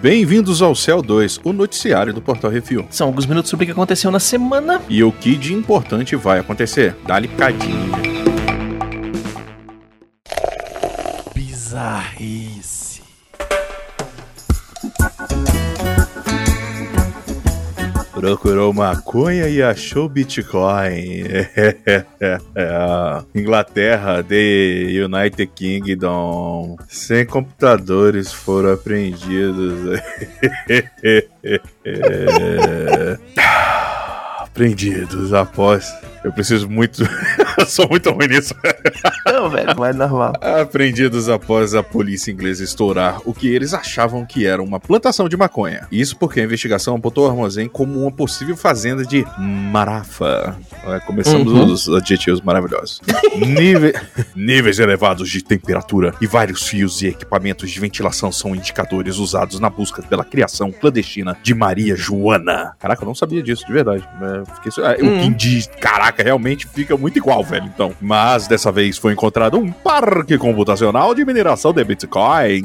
Bem-vindos ao Céu 2, o noticiário do Portal Refil. São alguns minutos sobre o que aconteceu na semana. E o que de importante vai acontecer. Dá-lhe picadinho. Bizarrice. Procurou maconha e achou Bitcoin. Inglaterra, The United Kingdom. 100 computadores foram apreendidos. apreendidos após. Eu preciso muito. eu sou muito ruim nisso. Não, velho, mas é normal. Apreendidos após a polícia inglesa estourar o que eles achavam que era uma plantação de maconha. Isso porque a investigação apontou o armazém como uma possível fazenda de marafa. Começamos Uhum. os adjetivos maravilhosos. Níve- Níveis elevados de temperatura e vários fios e equipamentos de ventilação são indicadores usados na busca pela criação clandestina de Maria Joana. Caraca, eu não sabia disso, de verdade. É, fiquei... su- é, O Hum. que diz, caraca, realmente fica muito igual, velho, então. Mas dessa vez foi encontrado um parque computacional de mineração de Bitcoin.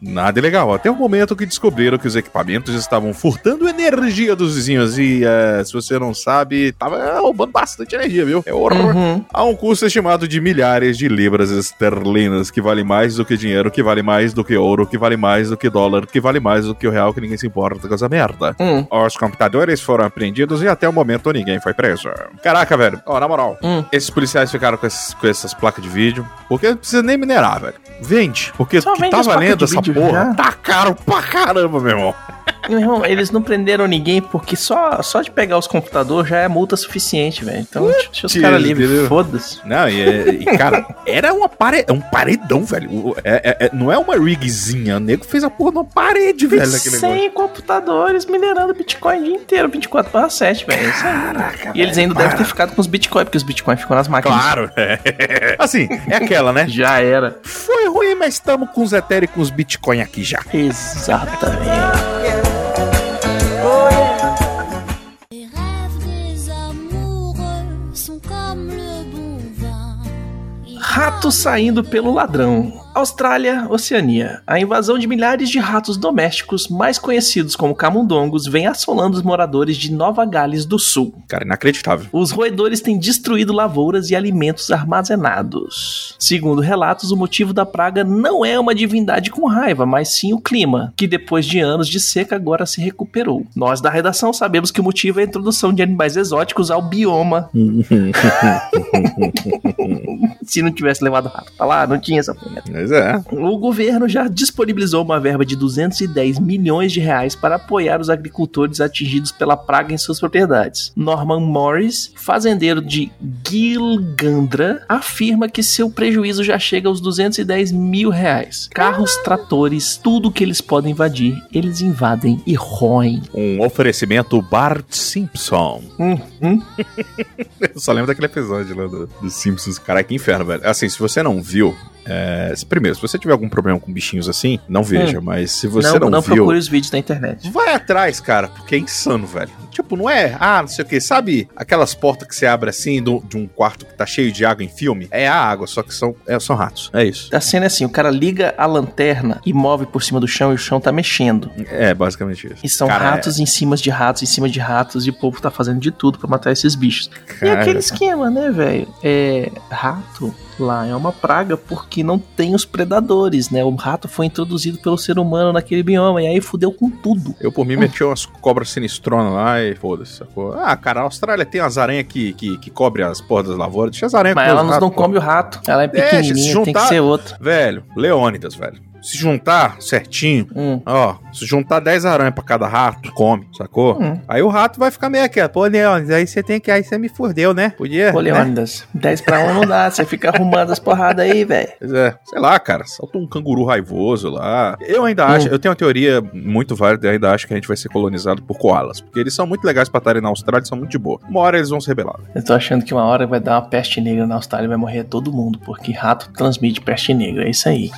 Nada ilegal, até o momento que descobriram que os equipamentos estavam furtando energia dos vizinhos. E é, se você não sabe, tava roubando bastante energia, viu? É horror. Uhum. Há um custo estimado de milhares de libras esterlinas, que vale mais do que dinheiro, que vale mais do que ouro, que vale mais do que dólar, que vale mais do que o real, que ninguém se importa com essa merda. Hum. Os computadores foram apreendidos e até o momento ninguém foi preso. Caraca, velho. Ó, na moral, Hum. esses policiais ficaram com, esses- com essas placas de vídeo, porque não precisa nem minerar, velho. Vende. Porque Só que tá valendo essa vídeo porra tá caro pra caramba, meu irmão. Meu irmão, eles não prenderam ninguém porque só, só de pegar os computadores já é multa suficiente, velho. Então, deixa os caras livres, foda-se. Não, e, é- e, cara, era uma pare... um paredão, velho. É- é- é- não é uma rigzinha. O nego fez a porra numa parede, velho, aquele 100 negócio. computadores minerando Bitcoin o dia inteiro, 24 para 7, velho. É Isso aí. E eles ainda devem ter ficado com os Bitcoin, porque os Bitcoin ficam nas máquinas. Claro, é. Assim, é aquela, né? Já era. Foi ruim, mas estamos com os Ethereum e com os Bitcoin aqui já. Exatamente. Rato saindo pelo ladrão. Austrália, Oceania. A invasão de milhares de ratos domésticos, mais conhecidos como camundongos, vem assolando os moradores de Nova Gales do Sul. Cara, inacreditável. Os roedores têm destruído lavouras e alimentos armazenados. Segundo relatos, o motivo da praga não é uma divindade com raiva, mas sim o clima, que depois de anos de seca agora se recuperou. Nós da redação sabemos que o motivo é a introdução de animais exóticos ao bioma. se não tivesse levado rato pra lá, não tinha essa porra. Mas é. O governo já disponibilizou uma verba de 210 milhões de reais para apoiar os agricultores atingidos pela praga em suas propriedades. Norman Morris, fazendeiro de Gilgandra, afirma que seu prejuízo já chega aos 210 mil reais. Carros, tratores, tudo que eles podem invadir, eles invadem e roem. Um oferecimento Bart Simpson. Hum, hum. Eu só lembro daquele episódio lá do, dos Simpsons. Cara, que inferno, velho. Assim, se você não viu. É, primeiro, se você tiver algum problema com bichinhos assim, não veja. Mas se você não, não, não viu. procure os vídeos na internet. Vai atrás, cara, porque é insano, velho. Tipo, não é, ah, não sei o que, sabe aquelas portas que você abre assim do- de um quarto que tá cheio de água em filme? É a água, só que são, é, são ratos. É isso. A cena é assim, o cara liga a lanterna e move por cima do chão e o chão tá mexendo. É basicamente isso. E são Cara, ratos em cima de ratos, em cima de ratos, e o povo tá fazendo de tudo pra matar esses bichos. E Cara. aquele esquema, né, velho? É. Rato lá é uma praga porque não tem os predadores, né? O rato foi introduzido pelo ser humano naquele bioma e aí fudeu com tudo. Eu, por mim, meti umas cobras sinistronas lá e foda-se, sacou? Ah, cara, a Austrália tem as aranhas que, que, que cobrem as portas das lavouras. Deixa as aranhas Mas comer ela os não ratos, pô. come o rato. Ela é Deixa, pequenininha, se tem que juntar- ser outra. Velho, Leônidas, velho. Se juntar certinho, Hum. ó, se juntar 10 aranhas pra cada rato, come, sacou? Hum. Aí o rato vai ficar meio aqui, ó. Pô, Leônidas, aí você tem que. Aí você me furdeu, né? Podia. Ô, né? Leônidas, 10 pra 1 não dá. Você fica arrumando as porradas aí, velho. Pois é, sei lá, cara, solta um canguru raivoso lá. Eu ainda acho, Hum. eu tenho uma teoria muito válida, eu ainda acho que a gente vai ser colonizado por koalas. Porque eles são muito legais pra estarem na Austrália, são muito de boa. Uma hora eles vão se rebelar. Eu tô achando que uma hora vai dar uma peste negra na Austrália e vai morrer todo mundo, porque rato transmite peste negra. É isso aí.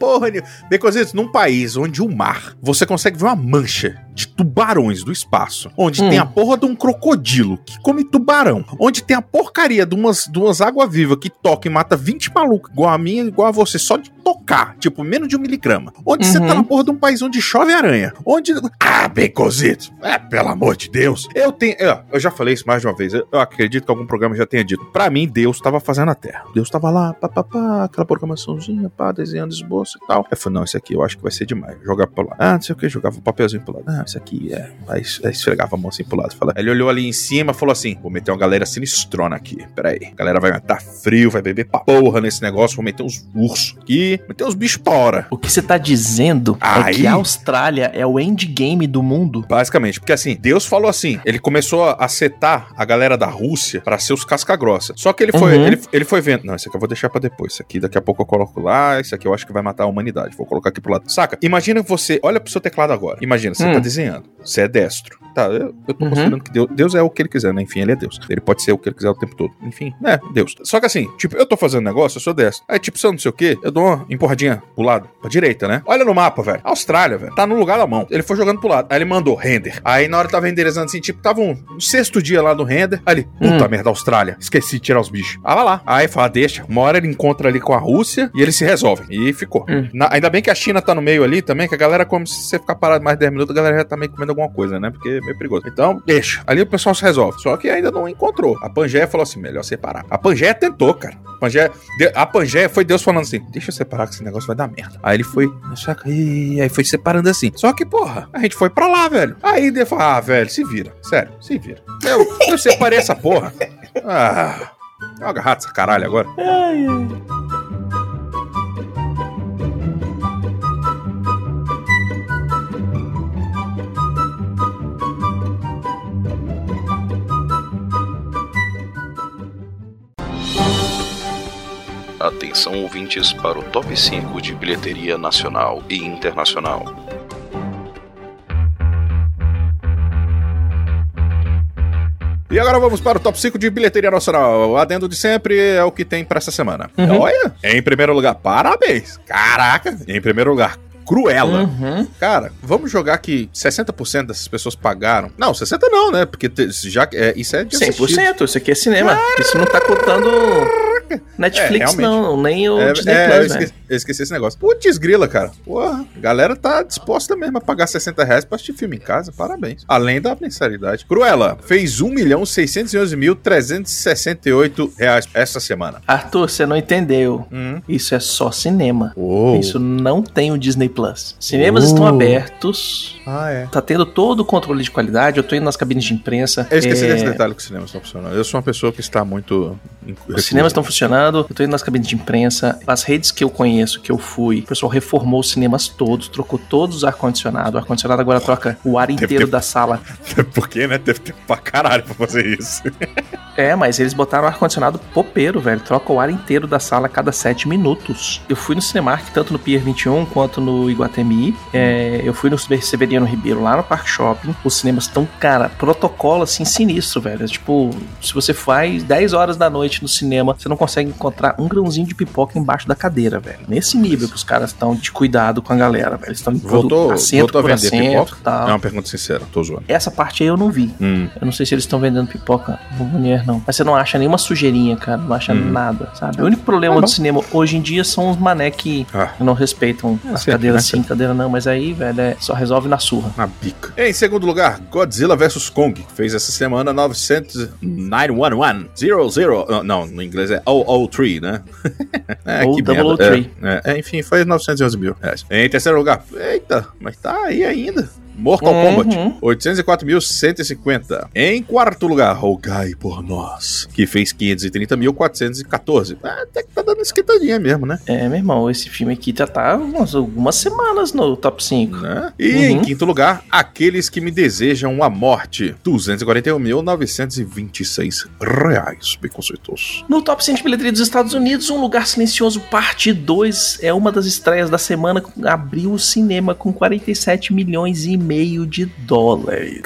Porra nenhuma. Becositos, num país onde o mar, você consegue ver uma mancha de tubarões do espaço, onde Hum. tem a porra de um crocodilo que come tubarão, onde tem a porcaria de umas, de umas água-viva que toca e mata 20 malucos, igual a minha, igual a você, só de tocar, tipo, menos de um miligrama. Onde você Uhum. tá na porra de um país onde chove aranha. Onde. Ah, Becositos! É, pelo amor de Deus. Eu tenho. Eu, eu já falei isso mais de uma vez. Eu, eu acredito que algum programa já tenha dito. Pra mim, Deus tava fazendo a Terra. Deus tava lá, pá, pá, pá, aquela programaçãozinha, pá, desenhando esboço e tal. Eu falei, não, esse aqui eu acho que vai ser demais. Jogar pro lado. Ah, não sei o que, jogava o papelzinho pro lado. Ah, esse aqui é. Aí es- aí esfregava a mão assim pro lado. Fala. Ele olhou ali em cima e falou assim: vou meter uma galera sinistrona aqui. Pera aí. A galera vai matar frio, vai beber pra porra nesse negócio. Vou meter uns ursos aqui, meter uns bichos pra hora. O que você tá dizendo é Aí- que a Austrália é o endgame do mundo. Basicamente, porque assim, Deus falou assim, ele começou a setar a galera da Rússia pra ser os casca-grossa. Só que ele foi, Uhum. ele, ele foi vendo, não, esse aqui eu vou deixar pra depois, esse aqui daqui a pouco eu coloco lá, esse aqui eu acho que vai matar a humanidade, vou colocar aqui pro lado. Saca? Imagina que você, olha pro seu teclado agora, imagina, você Hum. tá desenhando, você é destro. Tá, eu, eu tô Uhum. considerando que Deus, Deus é o que ele quiser, né? Enfim, ele é Deus. Ele pode ser o que ele quiser o tempo todo. Enfim, é, Deus. Só que assim, tipo, eu tô fazendo negócio, eu sou destro. Aí, tipo, se eu não sei o quê, eu dou uma empurradinha pro lado, pra direita, né? Olha no mapa, velho. Austrália, velho. Tá no lugar da mão. Ele foi jogando pro lado. Aí ele mandou render. Aí na hora tava renderizando assim, tipo, tava um, um sexto dia lá no render. Aí ele, puta Hum. merda, Austrália. Esqueci de tirar os bichos. Ah, vai lá. Aí fala, deixa. Uma hora ele encontra ali com a Rússia e eles se resolvem. E ficou. Hum. Na- ainda bem que a China tá no meio ali também, que a galera, como se você ficar parado mais de 10 minutos, a galera já tá meio comendo alguma coisa, né? Porque é meio perigoso. Então, deixa. Ali o pessoal se resolve. Só que ainda não encontrou. A Pangeia falou assim: melhor separar. A Pangeia tentou, cara. A Pangeia, a Pangeia foi Deus falando assim: deixa eu separar que esse negócio vai dar merda. Aí ele foi, saca? E aí foi separando assim. Só que, porra, a gente foi pra lá, velho. Aí Deus falou: ah, velho, se vira. Sério, se vira. Eu, eu separei essa porra. Ah. Joga rato essa caralho agora. Ai, ai. Atenção ouvintes para o top 5 de bilheteria nacional e internacional. E agora vamos para o top 5 de bilheteria nacional. O adendo de sempre é o que tem para essa semana. Uhum. Olha, em primeiro lugar, parabéns. Caraca, em primeiro lugar, Cruella. Uhum. Cara, vamos jogar que 60% dessas pessoas pagaram. Não, 60 não, né? Porque te- já é, isso é de assistir. 100%, isso aqui é cinema. Isso não tá contando Netflix, É, não, nem o É, Disney é, eu, Plus, velho. esqueci, eu esqueci esse negócio. Putz, grila, cara. Porra, a galera tá disposta mesmo a pagar 60 reais pra assistir filme em casa. Parabéns. Além da mensalidade. Cruella fez 1 milhão 611 mil 368 reais essa semana. Arthur, você não entendeu. Hum. Isso é só cinema. Oh. Isso não tem o Disney Plus. Cinemas estão abertos. Ah, é. Tá tendo todo o controle de qualidade. Eu tô indo nas cabines de imprensa. Eu esqueci É, desse detalhe que os cinemas estão funcionando. Eu sou uma pessoa que está muito. Os cinemas estão funcionando, eu tô indo nas cabines de imprensa. As redes que eu conheço, que eu fui, o pessoal reformou os cinemas todos, trocou todos os ar-condicionado. O ar-condicionado agora troca o ar inteiro tempo. da sala. Por quê, né? Teve tempo pra caralho pra fazer isso. É, mas eles botaram ar-condicionado popeiro, velho. Troca o ar inteiro da sala a cada sete minutos. Eu fui no Cinemark, tanto no Pier 21 quanto no Iguatemi. É, eu fui no Severiano Ribeiro, lá no Park Shopping. Os cinemas estão, cara, protocolo assim sinistro, velho. É Tipo, se você faz 10 horas da noite no cinema, você não consegue encontrar um grãozinho de pipoca embaixo da cadeira, velho. Nesse nível que os caras estão de cuidado com a galera, velho. Eles estão Voltou, assento voltou a vender assento, pipoca? tal. É uma pergunta sincera, tô zoando. Essa parte aí eu não vi. Hum. Eu não sei se eles estão vendendo pipoca no Munier, não. Mas você não acha nenhuma sujeirinha, cara. Não acha Hum. nada, sabe? O único problema bom. do cinema hoje em dia são os mané que Ah, não respeitam É, as cadeiras né, sim, cadeira não. Mas aí, velho, é, só resolve na surra. na bica. Em segundo lugar, Godzilla vs Kong, que fez essa semana 911 00. Não, Não, no inglês é 003, né? é, Ou que merda. 003. É, é, enfim, foi 911 mil reais. Em terceiro lugar, eita, mas tá aí ainda. Mortal Uhum. Kombat, 804.150. Em quarto lugar, Rogai por Nós, que fez 530.414. Ah, até que tá dando esquentadinha mesmo, né? É, meu irmão, esse filme aqui já tá umas, algumas semanas no top 5. né? E Uhum. em quinto lugar, Aqueles que me desejam a morte. 241.926 reais, preconceitos. No top 100 de bilheteria dos Estados Unidos, Um Lugar Silencioso Parte 2 é uma das estreias da semana. Abriu o cinema com 47 milhões e meio de dólares.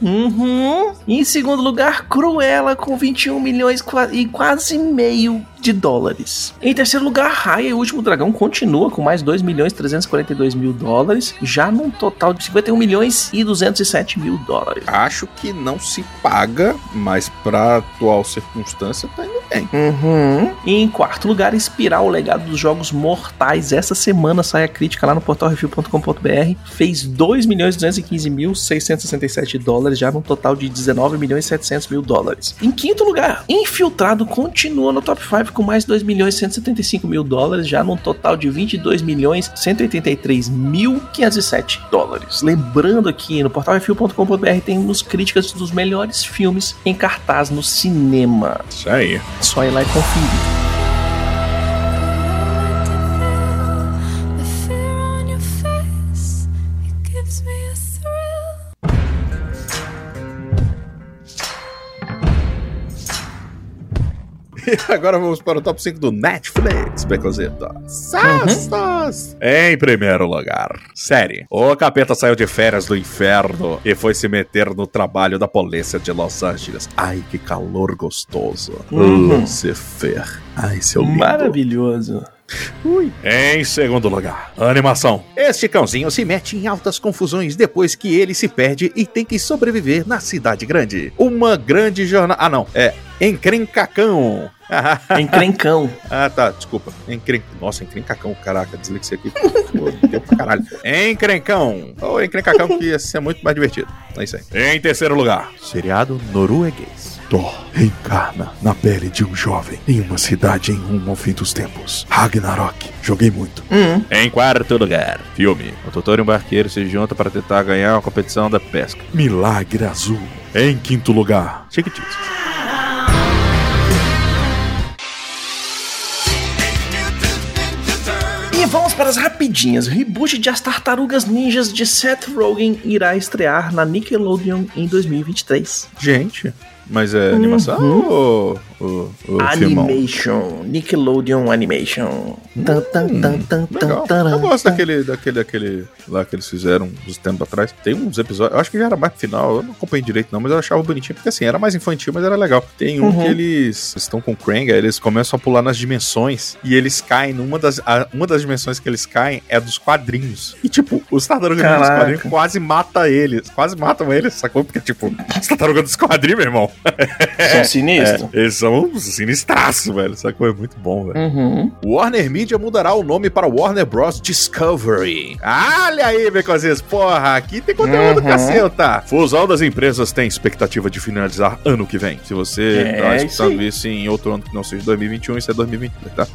Uhum. Em segundo lugar, Cruella com 21 milhões e quase meio de dólares. Em terceiro lugar, Raya e o Último Dragão continua com mais 2 milhões 342 mil dólares, já num total de 51 milhões e 207 mil dólares. Acho que não se paga, mas pra atual circunstância tá indo bem. Uhum. E em quarto lugar, Espiral, o legado dos jogos mortais. Essa semana sai a crítica lá no portalrefil.com.br. Fez 2 milhões 215 mil 667 dólares, já num total de 19 milhões 700 mil dólares. Em quinto lugar, Infiltrado continua no top 5 com mais 2 milhões 175 mil dólares, já num total de 22 milhões 183 mil 507 dólares. Lembrando aqui no portalrefil.com.br temos críticas dos melhores filmes em cartaz no cinema. Isso aí. É só ir lá e conferir. E agora vamos para o top 5 do Netflix, Becozeta. Sastas! Em primeiro lugar, série. O capeta saiu de férias do inferno e foi se meter no trabalho da polícia de Los Angeles. Ai, que calor gostoso. Uhum. Lucifer. Ai, seu lindo. Maravilhoso. Em segundo lugar, animação. Este cãozinho se mete em altas confusões depois que ele se perde e tem que sobreviver na cidade grande. Uma grande jornada. Ah, não. É Encrencacão. Encrencão. ah, tá. Desculpa. Encren... Nossa, encrencacão. Caraca, deslixei aqui. Fodeu pra caralho. Encrencão. Ou encrencacão, que ia ser muito mais divertido. É isso aí. Em terceiro lugar, seriado norueguês. Thor reencarna na pele de um jovem em uma cidade em rumo ao fim dos tempos. Ragnarok. Joguei muito. Hum. Em quarto lugar, filme. O doutor e um barqueiro se juntam para tentar ganhar uma competição da pesca. Milagre Azul. Em quinto lugar, Chiquititas. E vamos para as rapidinhas. O reboot de As Tartarugas Ninjas de Seth Rogen irá estrear na Nickelodeon em 2023. Gente, mas é animação ou, ou, ou filmão? Animation. Nickelodeon Animation. Tan, tan, tan, tan, tan, Legal. Eu gosto tan. daquele, daquele, daquele lá que eles fizeram uns tempos atrás. Tem uns episódios, eu acho que já era mais pro final, eu não acompanhei direito não, mas eu achava bonitinho, porque assim, era mais infantil, mas era legal. Tem um Uhum. que eles estão com o Krang, aí eles começam a pular nas dimensões e eles caem numa das, a- uma das dimensões que eles caem é dos quadrinhos. E tipo, os tartarugas dos quadrinhos quase matam eles, quase matam eles, sacou? Porque tipo, os tartarugas dos quadrinhos, meu irmão, São sinistros. eles são sinistraços, velho, sacou? É muito bom, velho. Uhum. Warner Media mudará o nome para Warner Bros. Discovery. Olha aí, Becozinhos. Porra, aqui tem conteúdo, Uhum. caceta. Fusão das empresas tem expectativa de finalizar ano que vem. Se você É, tá isso escutando isso em outro ano que não seja 2021, isso é 2022, tá?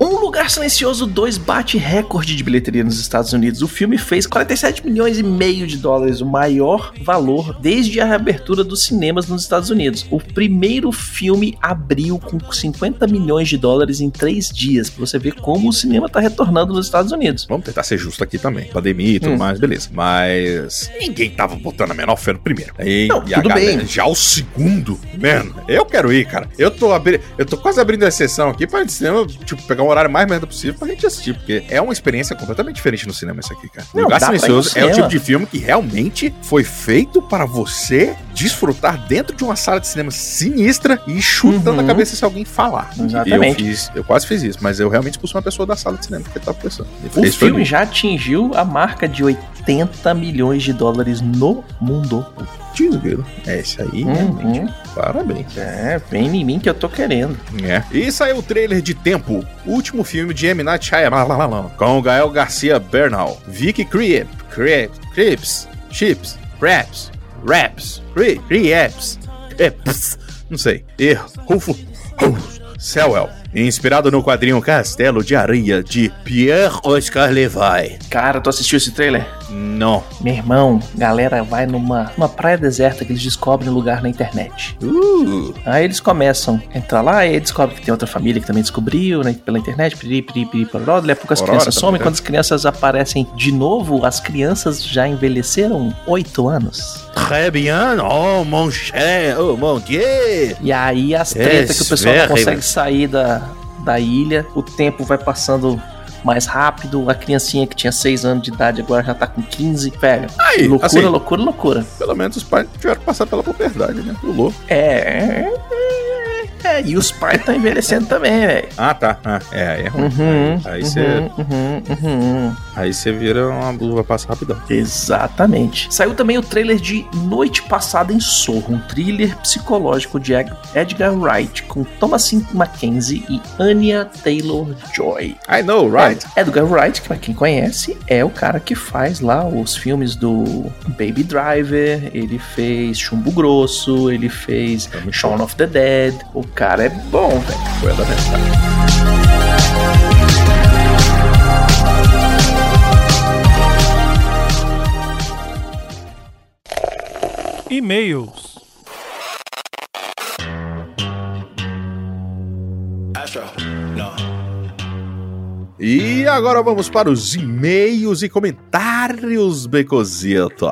Um Lugar Silencioso 2 bate recorde de bilheteria nos Estados Unidos. O filme fez 47 milhões e meio de dólares, o maior valor desde a reabertura dos cinemas nos Estados Unidos. O primeiro filme abriu com 50 milhões de dólares em três dias, pra você ver como o cinema tá retornando nos Estados Unidos. Vamos tentar ser justo aqui também. Pandemia e tudo Hum. mais, beleza. Mas ninguém tava botando a menor fé no primeiro. E, Não, e tudo galera- bem. Já o segundo, mano, eu quero ir, cara. Eu tô, abri... eu tô quase abrindo a exceção aqui pra cinema, tipo, pegar um horário mais merda possível pra gente assistir, porque é uma experiência completamente diferente no cinema isso aqui, cara. Não, Lugar Silencioso é o tipo de filme que realmente foi feito para você desfrutar dentro de uma sala de cinema sinistra e chutando Uhum. a cabeça se alguém falar. Exatamente. Eu fiz, eu quase fiz isso, mas eu realmente expulsei uma pessoa da sala de cinema porque tava pensando. O filme já atingiu a marca de 80 milhões de dólares no mundo. Desgrilo. É isso aí, realmente. Uhum. Parabéns. É, vem em mim que eu tô querendo. É. E saiu o trailer de Tempo, último filme de M. Night Shyamalan, com Gael Garcia Bernal, Vicky Creep, Creep, Creeps, Chips, Raps, Raps, Cre- Creeps, Creeps, não sei, e Rufo, Sewell, inspirado no quadrinho Castelo de Areia de Pierre Oscar Levy. Cara, tu assistiu esse trailer? Não. Meu irmão, galera vai numa, numa praia deserta que eles descobrem um lugar na internet. Uh, Aí eles começam a entrar lá e aí descobrem que tem outra família que também descobriu né, pela internet, piriri, piriri, piriri, pororó. Daqui a pouco as crianças somem. né? Quando as crianças aparecem de novo, as crianças já envelheceram 8 anos. très bien, oh mon cher, oh mon dieu. E aí as tretas que o pessoal não consegue sair da, da ilha, o tempo vai passando mais rápido. A criancinha que tinha 6 anos de idade agora já tá com 15. Velho, Aí, loucura, assim, loucura, loucura. pelo menos os pais tiveram que passar pela puberdade, né? Pulou. É. é, e os pais estão envelhecendo também, velho. Ah, tá. Ah, é, é ruim. Uhum, Aí uhum, você uhum, uhum. aí você vira uma luva passa rapidão. Exatamente. Saiu também o trailer de Noite Passada em Sorro, um thriller psicológico de Ed- Edgar Wright, com Thomasin Mackenzie e Anya Taylor-Joy. I know, right? É, Edgar Wright, que pra quem conhece, é o cara que faz lá os filmes do Baby Driver, ele fez Chumbo Grosso, ele fez muito Shaun of the Dead. O cara é bom, velho. Foi da metade. E-mails. E agora vamos para os e-mails e comentários, becositos.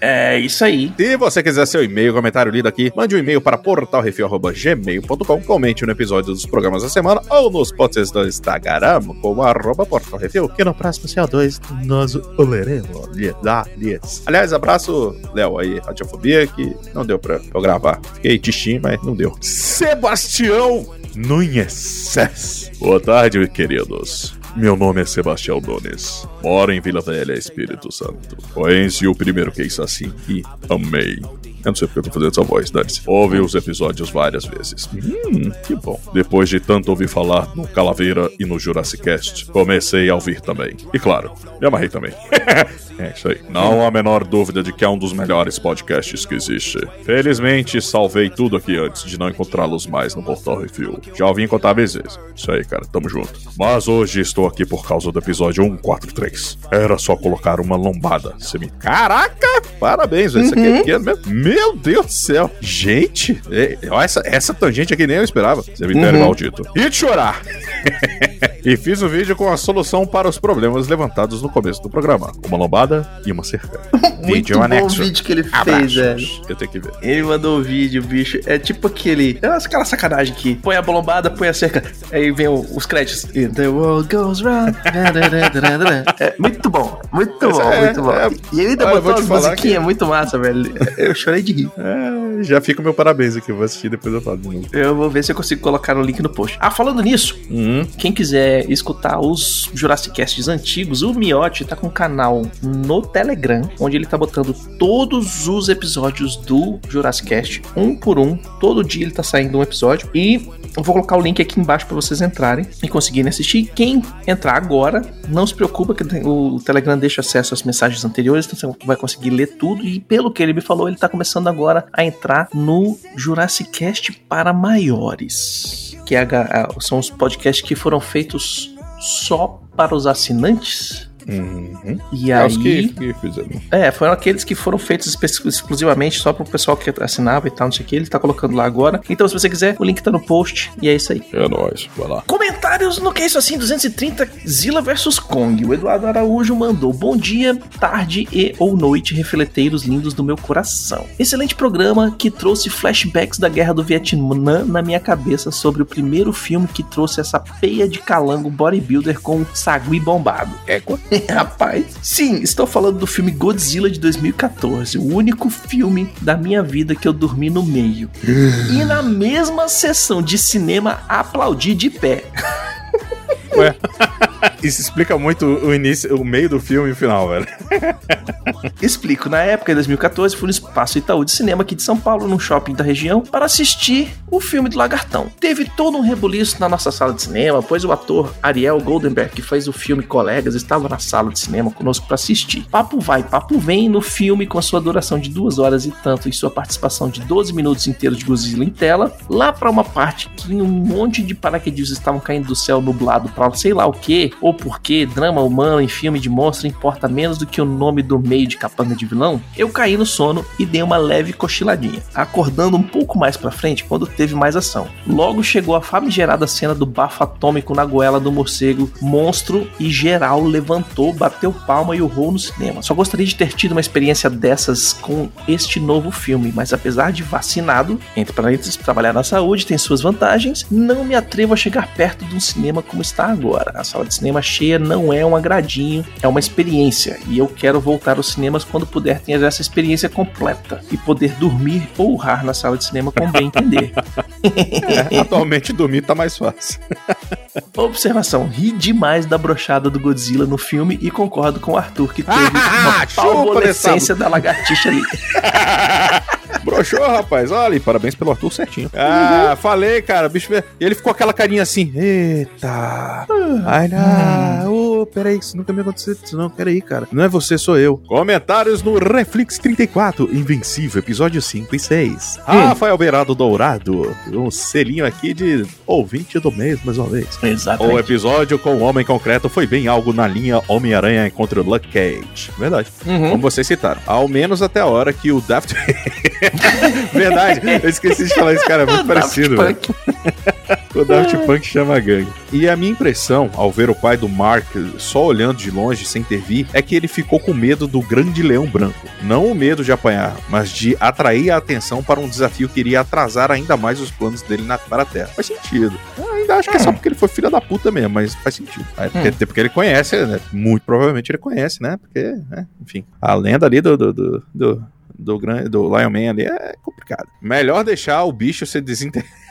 É isso aí. Se você quiser seu e-mail, comentário lido aqui, mande um e-mail para portalrefil.gmail.com, comente no episódio dos programas da semana ou nos posts do Instagram, como arroba portalrefil, que no próximo CO2 nós o leremos. Aliás, abraço, Léo, aí, Radiofobia, que não deu pra eu gravar. Fiquei tichinho, mas não deu. Sebastião Nunes. Boa tarde, queridos. Meu nome é Sebastião Nunes. Moro em Vila Velha, Espírito Santo. Conheci o primeiro Case assim e amei. Eu não sei porque eu tô fazendo essa voz, dane-se. Ouvi os episódios várias vezes. Hum, que bom. Depois de tanto ouvir falar no Calaveira e no Jurassic Cast, comecei a ouvir também. E claro, me amarrei também. é isso aí. Não há a menor dúvida de que é um dos melhores podcasts que existe. Felizmente, salvei tudo aqui antes de não encontrá-los mais no Portal Refil. Já ouvi incontáveis vezes. Isso aí, cara, tamo junto. Mas hoje estou aqui por causa do episódio 143. Era só colocar uma lombada. Você me... Caraca! Parabéns. Isso aqui é pequeno mesmo. Meu Deus do céu. Gente, é- essa, essa tangente aqui nem eu esperava. Cemitério maldito. E de chorar. e fiz um vídeo com a solução para os problemas levantados no começo do programa. Uma lombada e uma cerca. Muito bom o vídeo que ele fez, velho. Abraços. Eu tenho que ver. Ele mandou o vídeo, bicho. É tipo aquele. É aquela sacanagem que põe a lombada, põe a cerca. Aí vem o- os créditos. The world goes round. é muito bom. Muito Essa bom, é- muito bom. é- e ele ainda eu botou musiquinhas, que- muito massa, velho. Eu chorei de rir. É, já fica o meu parabéns aqui. Eu vou assistir depois eu falo de novo. Eu vou ver se eu consigo colocar o link no post. Ah, falando nisso, Uhum. quem quiser escutar os Jurassic Casts antigos, o Miotti tá com um canal no Telegram, onde ele tá botando todos os episódios do Jurassic Cast, um por um. Todo dia ele tá saindo um episódio. E eu vou colocar o link aqui embaixo pra vocês entrarem e conseguirem assistir. Quem entrar agora, não se preocupa que o Telegram deixa acesso às mensagens anteriores, então você vai conseguir ler tudo. E pelo que ele me falou, ele tá começando agora a entrar no Jurassic Cast para maiores. Que é são os podcasts que foram feitos só para os assinantes. Uhum. E É aí. os que, que fizeram. É, foram aqueles que foram feitos exclusivamente só pro pessoal que assinava e tal, não sei o que. Ele tá colocando lá agora. Então, se você quiser, o link tá no post. E é isso aí. É nóis. Vai lá. Comentários no que é isso assim 230 Zilla vs Kong. O Eduardo Araújo mandou bom dia, tarde e ou noite, refleteiros lindos do meu coração. Excelente programa que trouxe flashbacks da guerra do Vietnã na minha cabeça sobre o primeiro filme que trouxe essa peia de calango bodybuilder com sagui bombado. Égua. Rapaz, sim, estou falando do filme Godzilla de 2014, o único filme da minha vida que eu dormi no meio. e na mesma sessão de cinema aplaudi de pé. Ué. Isso explica muito o início, o meio do filme e o final, velho. Explico, na época, em 2014, fui no Espaço Itaú de Cinema aqui de São Paulo, num shopping da região, para assistir o filme do Lagartão. Teve todo um rebuliço na nossa sala de cinema, pois o ator Ariel Goldenberg, que fez o filme Colegas, estava na sala de cinema conosco para assistir. Papo vai, papo vem no filme com a sua duração de duas horas e tanto e sua participação de 12 minutos inteiros de Godzilla em tela, lá para uma parte que um monte de paraquedistas estavam caindo do céu nublado para sei lá o que, ou porque drama humano em filme de monstro importa menos do que o nome do meio de capanga de vilão, eu caí no sono e dei uma leve cochiladinha, acordando um pouco mais pra frente quando teve mais ação. Logo chegou a famigerada cena do bafo atômico na goela do morcego monstro e geral levantou, bateu palma e urrou no cinema. Só gostaria de ter tido uma experiência dessas com este novo filme, mas apesar de vacinado, entre parênteses, trabalhar na saúde tem suas vantagens, não me atrevo a chegar perto de um cinema como está agora. A sala de cinema cheia não é um agradinho, é uma experiência e eu quero voltar aos cinemas quando puder ter essa experiência completa e poder dormir ou urrar na sala de cinema com bem entender. É, atualmente dormir tá mais fácil. Observação: ri demais da brochada do Godzilla no filme e concordo com o Arthur que teve uma Chupa, palmolescência da lagartixa ali. Broxou, rapaz. Olha, e parabéns pelo Arthur certinho. Ah, falei, cara. Bicho. E ele ficou aquela carinha assim. Eita. Ai, não. Peraí, isso nunca me aconteceu isso não. Peraí, cara. Não é você, sou eu. Comentários no Reflex 34, Invencível, episódio 5 e 6. Rafael Beirado Dourado. Um selinho aqui de ouvinte do mês, mais uma vez. O Exatamente. episódio com o Homem Concreto foi bem algo na linha Homem-Aranha contra o Luke Cage. Verdade. Uhum. Como vocês citaram. Ao menos até a hora que o Daft. Verdade, eu esqueci de falar isso, cara. É muito parecido. O Daft Punk chama a gangue. E a minha impressão, ao ver o pai do Mark só olhando de longe, sem ter vi, é que ele ficou com medo do grande leão branco. Não o medo de apanhar, mas de atrair a atenção para um desafio que iria atrasar ainda mais os planos dele na, para a Terra. Faz sentido. Eu ainda acho que é só porque ele foi filho da puta mesmo, mas faz sentido. É, até porque ele conhece, né? Muito provavelmente ele conhece, né? Porque, né? enfim, a lenda ali do, do, do, do, do, gran- do Lion Man ali é complicado. Melhor deixar o bicho se desinter...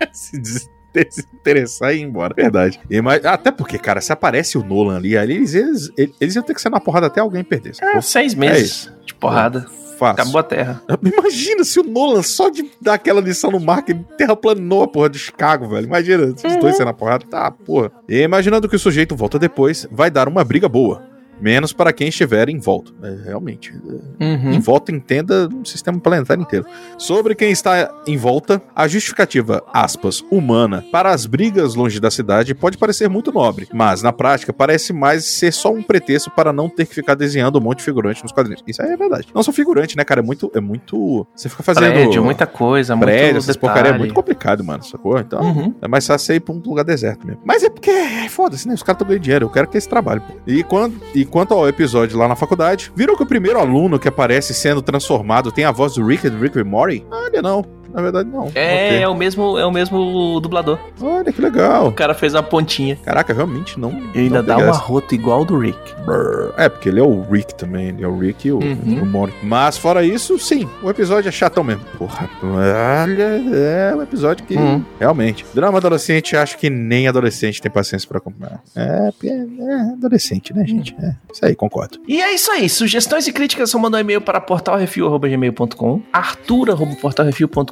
se des- desinteressar e ir embora. Verdade. E, mas, até porque, cara, se aparece o Nolan ali, ali eles, eles, eles iam ter que ser na porrada até alguém perder. É, seis meses de porrada. Fácil. Acabou a terra. Imagina se o Nolan, só de dar aquela lição no Mark, ele terraplanou a porra de Chicago, velho. Imagina, os dois sendo na porrada, tá, porra. E imaginando que o sujeito volta depois, vai dar uma briga boa. Menos para quem estiver em volta. É, realmente. Uhum. Em volta, entenda o sistema planetário inteiro. Sobre quem está em volta, a justificativa, aspas, humana, para as brigas longe da cidade pode parecer muito nobre, mas na prática parece mais ser só um pretexto para não ter que ficar desenhando um monte de figurante nos quadrinhos. Isso aí é verdade. Não só figurante, né, cara? É muito. É muito você fica fazendo. Prédio, muita coisa, muito prédio, essas detalhe. porcaria é muito complicado, mano, sacou? Então. Uhum. É mais fácil você ir pra um lugar deserto mesmo. Mas é porque é foda-se, né? Os caras estão ganhando dinheiro. Eu quero que esse trabalho. pô. E, quando, e quanto ao episódio lá na faculdade, viram que o primeiro aluno que aparece sendo transformado tem a voz do Rick, do Rick and Morty? Olha, não. Na verdade, não. É, é o mesmo, é o mesmo dublador. Olha que legal. O cara fez uma pontinha. Caraca, realmente não. E ainda não dá um essa. arroto igual ao do Rick. Brrr. É, porque ele é o Rick também. Ele é o Rick e o, Uhum. o Morty. Mas fora isso, sim, o episódio é chatão mesmo. Porra, olha, é um episódio que Uhum. realmente. Drama adolescente, acho que nem adolescente tem paciência pra acompanhar. É, porque é adolescente, né, gente? É, isso aí, concordo. E é isso aí. Sugestões e críticas são mandar um e-mail para portalrefil.gmail.com,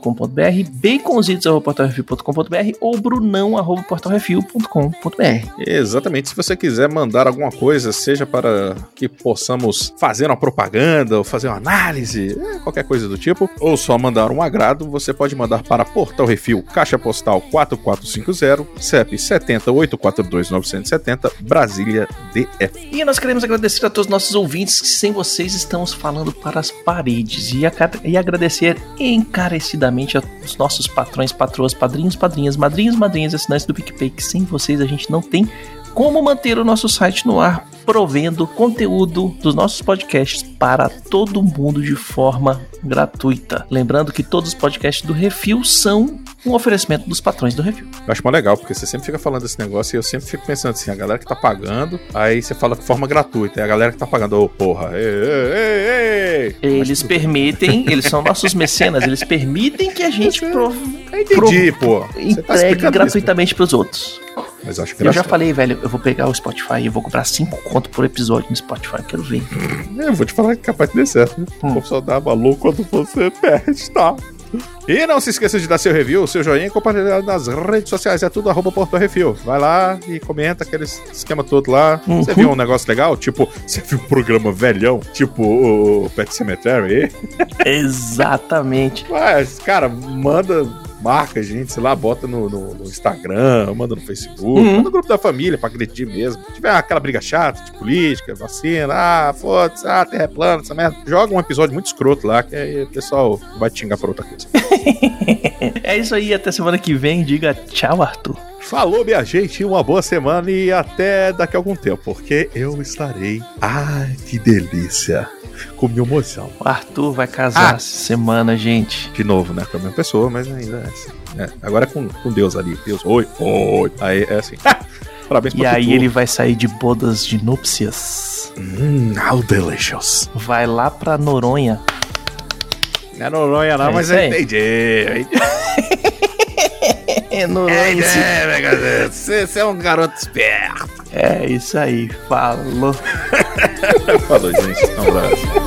arthur.portalrefil.com.br, baconzitos.portalrefil.com.br ou brunão.portalrefil.com.br. Exatamente. Se você quiser mandar alguma coisa, seja para que possamos fazer uma propaganda ou fazer uma análise, é, qualquer coisa do tipo, ou só mandar um agrado, você pode mandar para Portal Refil, Caixa Postal 4450, CEP 70842-970, Brasília DF. E nós queremos agradecer a todos os nossos ouvintes, que sem vocês estamos falando para as paredes. E, e agradecer encarecidamente aos nossos patrões, patroas, padrinhos, padrinhas, madrinhos, madrinhas, assinantes do PicPay, que sem vocês a gente não tem como manter o nosso site no ar, provendo conteúdo dos nossos podcasts para todo mundo de forma gratuita. Lembrando que todos os podcasts do Refil são um oferecimento dos patrões do Refil. Eu acho mó legal, porque você sempre fica falando desse negócio e eu sempre fico pensando assim, a galera que tá pagando, aí você fala de forma gratuita, e a galera que tá pagando, ô porra, ei, ei, ei. Eles permitem, eles são nossos mecenas, eles permitem que a gente prov- Eu entendi, pô. Você tá entregue isso, gratuitamente pros outros. Mas eu acho que Eu já falei, velho, eu vou pegar o Spotify e vou comprar 5 conto por episódio no Spotify, quero ver. Eu vou te falar que é capaz de dar certo. Né? Hum. Povo só dá valor quando você perde, tá? E não se esqueça de dar seu review, seu joinha e compartilhar nas redes sociais. É tudo arroba Portal Refil. Vai lá e comenta aquele esquema todo lá. Uhum. Você viu um negócio legal? Tipo, você viu um programa velhão? Tipo o Pet Cemetery? Exatamente. Mas, cara, manda, marca a gente, sei lá, bota no, no- no Instagram, manda no Facebook, Uhum. manda no grupo da família pra agredir mesmo. Se tiver aquela briga chata de política, vacina, ah, foda-se, ah, terra é plana, essa merda. Joga um episódio muito escroto lá, que aí o pessoal vai te xingar por outra coisa. É isso aí, até semana que vem. Diga tchau, Arthur. Falou, minha gente, uma boa semana e até daqui a algum tempo, porque eu estarei. Ai, que delícia! Com meu mozão. O Arthur vai casar Ah. essa semana, gente. De novo, né? Com a mesma pessoa, mas ainda é assim. né? Agora é com, com Deus ali. Deus, oi, oi. Aí é assim. Parabéns E pra aí Tutu. ele vai sair de bodas de núpcias. Hum, how delicious. Vai lá pra Noronha. Não é Noronha, não, É mas eu aí. entendi. É, Noronha. Você você é um garoto esperto. É isso aí. Falou. Falou, gente. Um abraço.